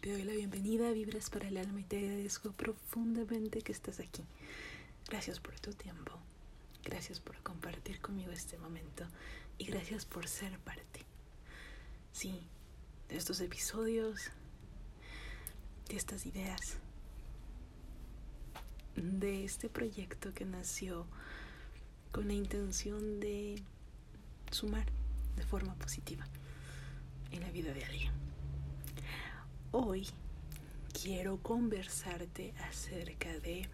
Te doy la bienvenida a Vibras para el Alma y te agradezco profundamente que estás aquí. Gracias por tu tiempo. Gracias por compartir conmigo este momento. Y gracias por ser parte. Sí, de estos episodios, de estas ideas, de este proyecto que nació con la intención de sumar de forma positiva en la vida de alguien. Hoy quiero conversarte acerca de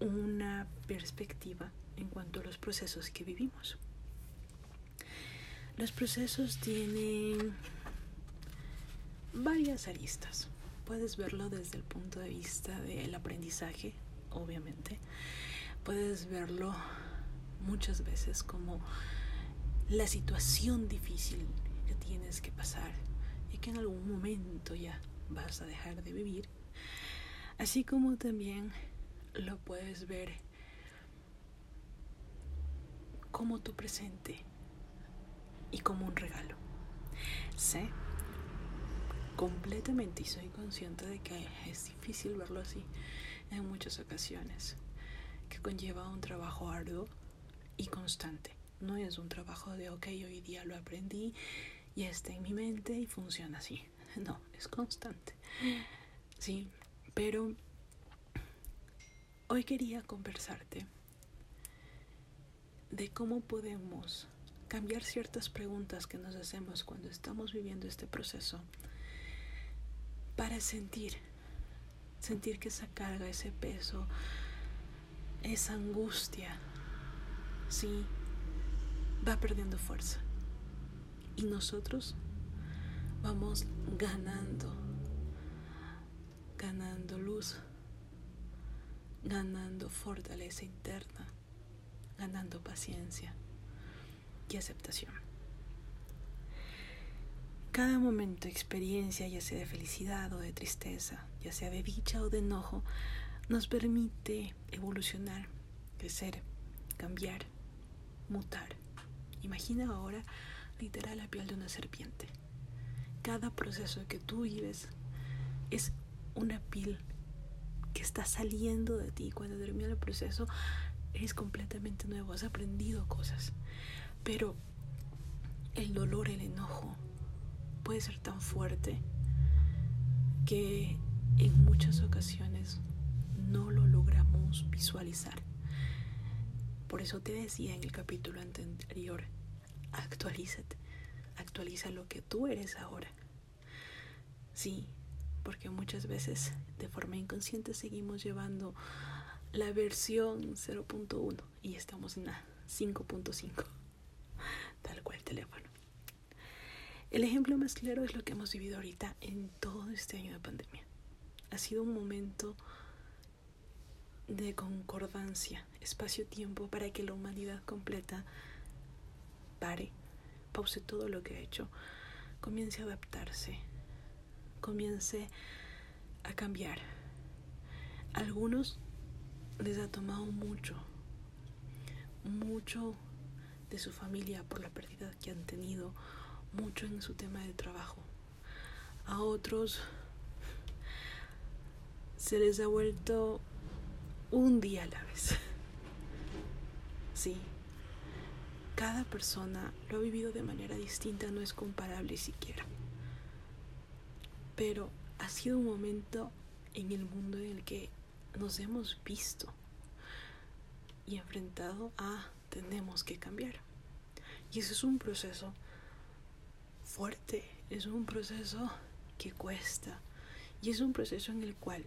una perspectiva en cuanto a los procesos que vivimos. Los procesos tienen varias aristas. Puedes verlo desde el punto de vista del aprendizaje, obviamente. Puedes verlo muchas veces como la situación difícil que tienes que pasar y que en algún momento ya vas a dejar de vivir. Así como también lo puedes ver como tu presente y como un regalo. Sé completamente y soy consciente de que es difícil verlo así en muchas ocasiones, que conlleva un trabajo arduo y constante. No es un trabajo de, ok, hoy día lo aprendí y está en mi mente y funciona así. No, es constante. Sí, pero hoy quería conversarte de cómo podemos cambiar ciertas preguntas que nos hacemos cuando estamos viviendo este proceso para sentir, sentir que esa carga, ese peso, esa angustia, sí, va perdiendo fuerza. Y nosotros vamos ganando, ganando luz, ganando fortaleza interna, ganando paciencia y aceptación. Cada momento, experiencia, ya sea de felicidad o de tristeza, ya sea de dicha o de enojo, nos permite evolucionar, crecer, cambiar, mutar. Imagina ahora literal la piel de una serpiente. Cada proceso que tú vives es una piel que está saliendo de ti. Cuando termina el proceso, eres completamente nuevo, has aprendido cosas. Pero el dolor, el enojo puede ser tan fuerte que en muchas ocasiones no lo logramos visualizar. Por eso te decía en el capítulo anterior, actualízate, actualiza lo que tú eres ahora. Sí, porque muchas veces de forma inconsciente seguimos llevando la versión 0.1 y estamos en la 5.5 tal cual teléfono. El ejemplo más claro es lo que hemos vivido ahorita en todo este año de pandemia. Ha sido un momento de concordancia, espacio-tiempo para que la humanidad completa pare, pause todo lo que ha hecho, comience a adaptarse, comience a cambiar. algunos les ha tomado mucho, mucho de su familia por la pérdida que han tenido, mucho en su tema de trabajo. A otros se les ha vuelto un día a la vez. Sí, cada persona lo ha vivido de manera distinta, no es comparable siquiera. Pero ha sido un momento en el mundo en el que nos hemos visto y enfrentado a tenemos que cambiar. Y ese es un proceso fuerte, es un proceso que cuesta y es un proceso en el cual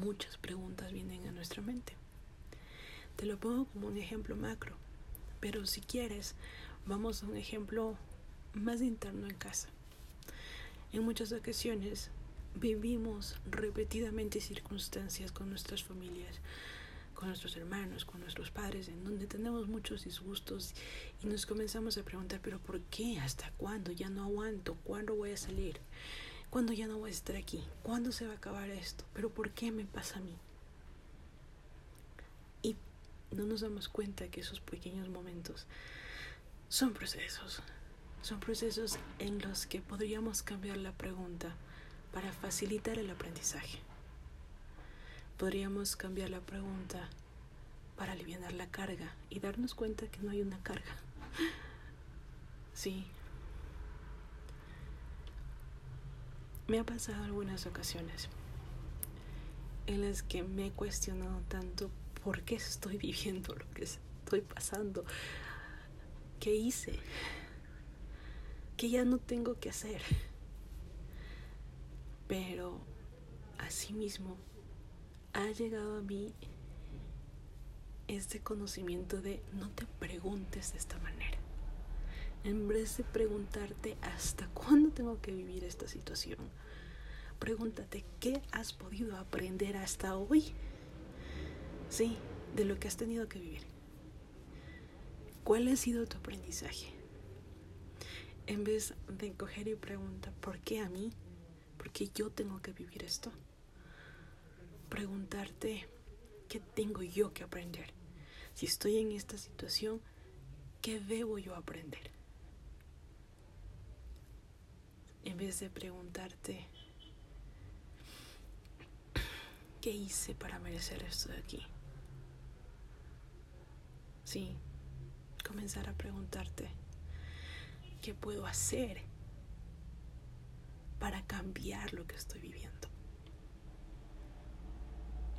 muchas preguntas vienen a nuestra mente. Te lo pongo como un ejemplo macro, pero si quieres, vamos a un ejemplo más interno en casa. En muchas ocasiones vivimos repetidamente circunstancias con nuestras familias con nuestros hermanos, con nuestros padres, en donde tenemos muchos disgustos y nos comenzamos a preguntar, pero ¿por qué? ¿Hasta cuándo? Ya no aguanto. ¿Cuándo voy a salir? ¿Cuándo ya no voy a estar aquí? ¿Cuándo se va a acabar esto? ¿Pero por qué me pasa a mí? No nos damos cuenta que esos pequeños momentos son procesos. Son procesos en los que podríamos cambiar la pregunta para facilitar el aprendizaje. Podríamos cambiar la pregunta para aliviar la carga y darnos cuenta que no hay una carga. Sí. Me ha pasado algunas ocasiones en las que me he cuestionado tanto por qué estoy viviendo lo que estoy pasando, qué hice, que ya no tengo que hacer. Pero asimismo ha llegado a mí este conocimiento de no te preguntes de esta manera. En vez de preguntarte hasta cuándo tengo que vivir esta situación, pregúntate qué has podido aprender hasta hoy. Sí, de lo que has tenido que vivir. ¿Cuál ha sido tu aprendizaje? En vez de coger y preguntar, ¿por qué a mí? ¿Por qué yo tengo que vivir esto? Preguntarte, ¿qué tengo yo que aprender? Si estoy en esta situación, ¿qué debo yo aprender? En vez de preguntarte, ¿qué hice para merecer esto de aquí? Comenzar a preguntarte, ¿qué puedo hacer para cambiar lo que estoy viviendo?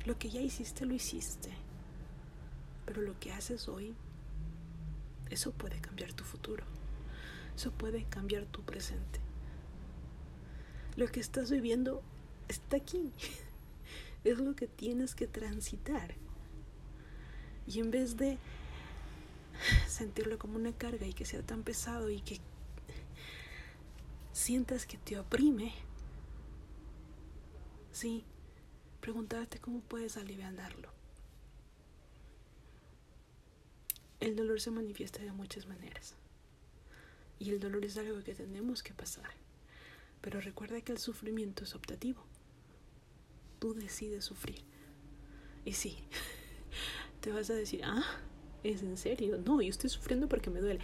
Lo que ya hiciste, lo hiciste. Pero lo que haces hoy, eso puede cambiar tu futuro. Eso puede cambiar tu presente. Lo que estás viviendo está aquí. Es lo que tienes que transitar. Y en vez de sentirlo como una carga y que sea tan pesado y que sientas que te oprime, sí, preguntarte cómo puedes aliviarlo. El dolor se manifiesta de muchas maneras. Y el dolor es algo que tenemos que pasar. Pero recuerda que el sufrimiento es optativo. Tú decides sufrir. Y sí, te vas a decir, ah, ¿es en serio? No, yo estoy sufriendo porque me duele.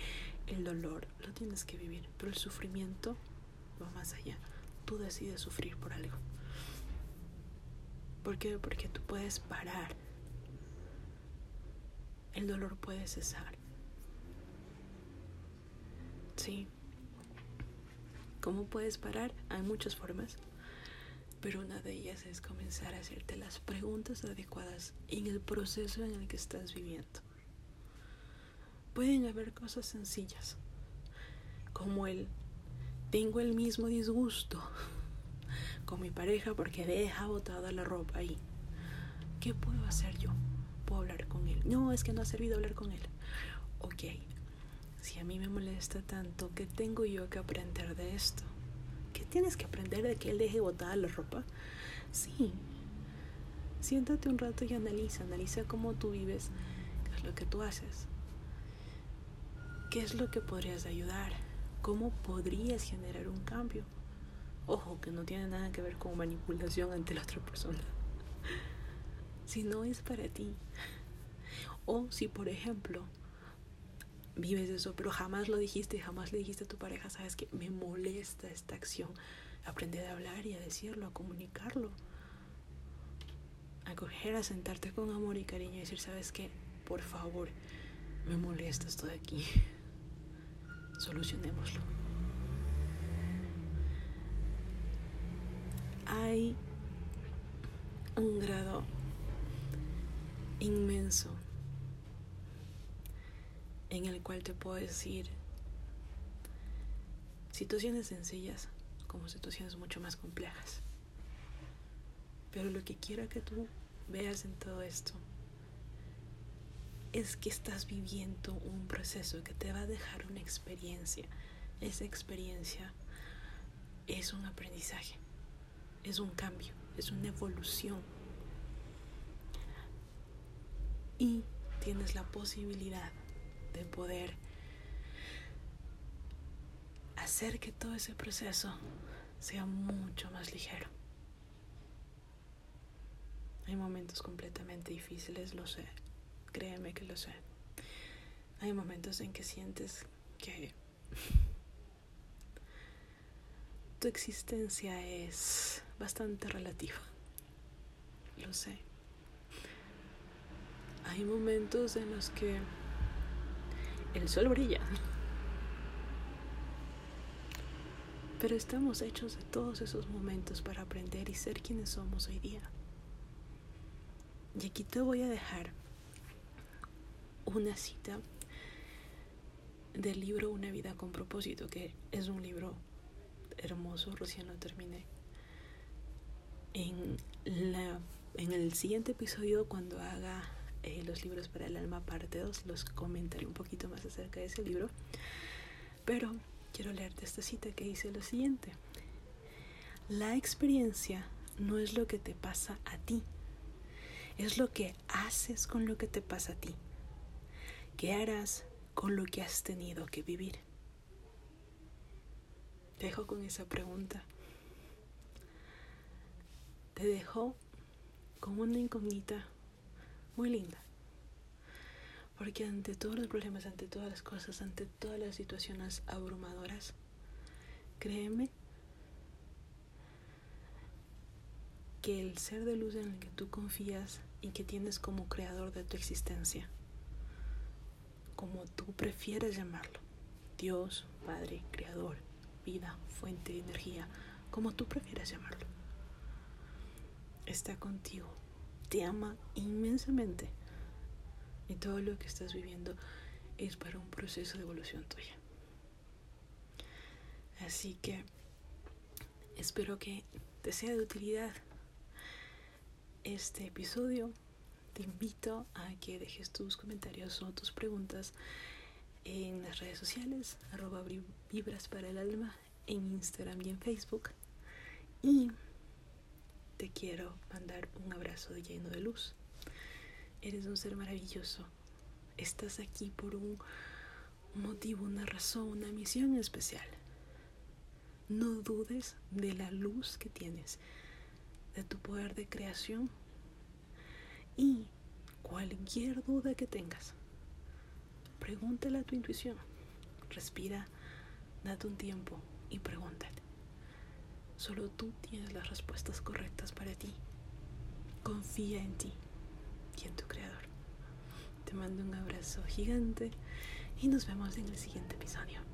El dolor lo tienes que vivir, pero el sufrimiento va más allá. Tú decides sufrir por algo. ¿Por qué? Porque tú puedes parar el dolor puede cesar. Sí. ¿Cómo puedes parar? Hay muchas formas, pero una de ellas es comenzar a hacerte las preguntas adecuadas en el proceso en el que estás viviendo. Pueden haber cosas sencillas, como el tengo el mismo disgusto con mi pareja porque deja botada la ropa ahí. ¿Qué puedo hacer yo? puedo hablar con él. No, es que no ha servido hablar con él. Ok, si a mí me molesta tanto, ¿qué tengo yo que aprender de esto? ¿Qué tienes que aprender de que él deje botada la ropa? Sí. Siéntate un rato y analiza, analiza cómo tú vives, qué es lo que tú haces, qué es lo que podrías ayudar, cómo podrías generar un cambio. Ojo, que no tiene nada que ver con manipulación ante la otra persona si no es para ti. O si, por ejemplo, vives eso, pero jamás lo dijiste, jamás le dijiste a tu pareja, sabes que me molesta esta acción. Aprende a hablar y a decirlo, a comunicarlo. A coger, a sentarte con amor y cariño y decir, sabes que, por favor, me molesta esto de aquí. Solucionémoslo. Hay un grado inmenso en el cual te puedo decir situaciones sencillas como situaciones mucho más complejas. Pero lo que quiero que tú veas en todo esto es que estás viviendo un proceso que te va a dejar una experiencia. Esa experiencia es un aprendizaje, es un cambio, es una evolución y tienes la posibilidad de poder hacer que todo ese proceso sea mucho más ligero. Hay momentos completamente difíciles, lo sé, créeme que lo sé. Hay momentos en que sientes que tu existencia es bastante relativa. Lo sé. Hay momentos en los que el sol brilla. Pero estamos hechos de todos esos momentos para aprender y ser quienes somos hoy día. Y aquí te voy a dejar una cita del libro Una vida con propósito, que es un libro hermoso, recién lo terminé. En, la, en el siguiente episodio, cuando haga eh, los libros para el alma parte 2, los comentaré un poquito más acerca de ese libro. Pero quiero leerte esta cita que dice lo siguiente. La experiencia no es lo que te pasa a ti, es lo que haces con lo que te pasa a ti. ¿Qué harás con lo que has tenido que vivir? Te dejo con esa pregunta. Te dejo con una incógnita muy linda. Porque ante todos los problemas, ante todas las cosas, ante todas las situaciones abrumadoras, créeme que el ser de luz en el que tú confías y que tienes como creador de tu existencia, como tú prefieres llamarlo, Dios, Padre, Creador, vida, fuente de energía, como tú prefieras llamarlo, está contigo te ama inmensamente y todo lo que estás viviendo es para un proceso de evolución tuya. Así que espero que te sea de utilidad este episodio. Te invito a que dejes tus comentarios o tus preguntas en las redes sociales, arroba vibras para el alma, en Instagram y en Facebook. Y te quiero mandar un abrazo lleno de luz. Eres un ser maravilloso. Estás aquí por un motivo, una razón, una misión especial. No dudes de la luz que tienes, de tu poder de creación cualquier duda que tengas. Pregúntale a tu intuición. Respira, date un tiempo y pregúntale. Solo tú tienes las respuestas correctas para ti. Confía en ti y en tu creador. Te mando un abrazo gigante y nos vemos en el siguiente episodio.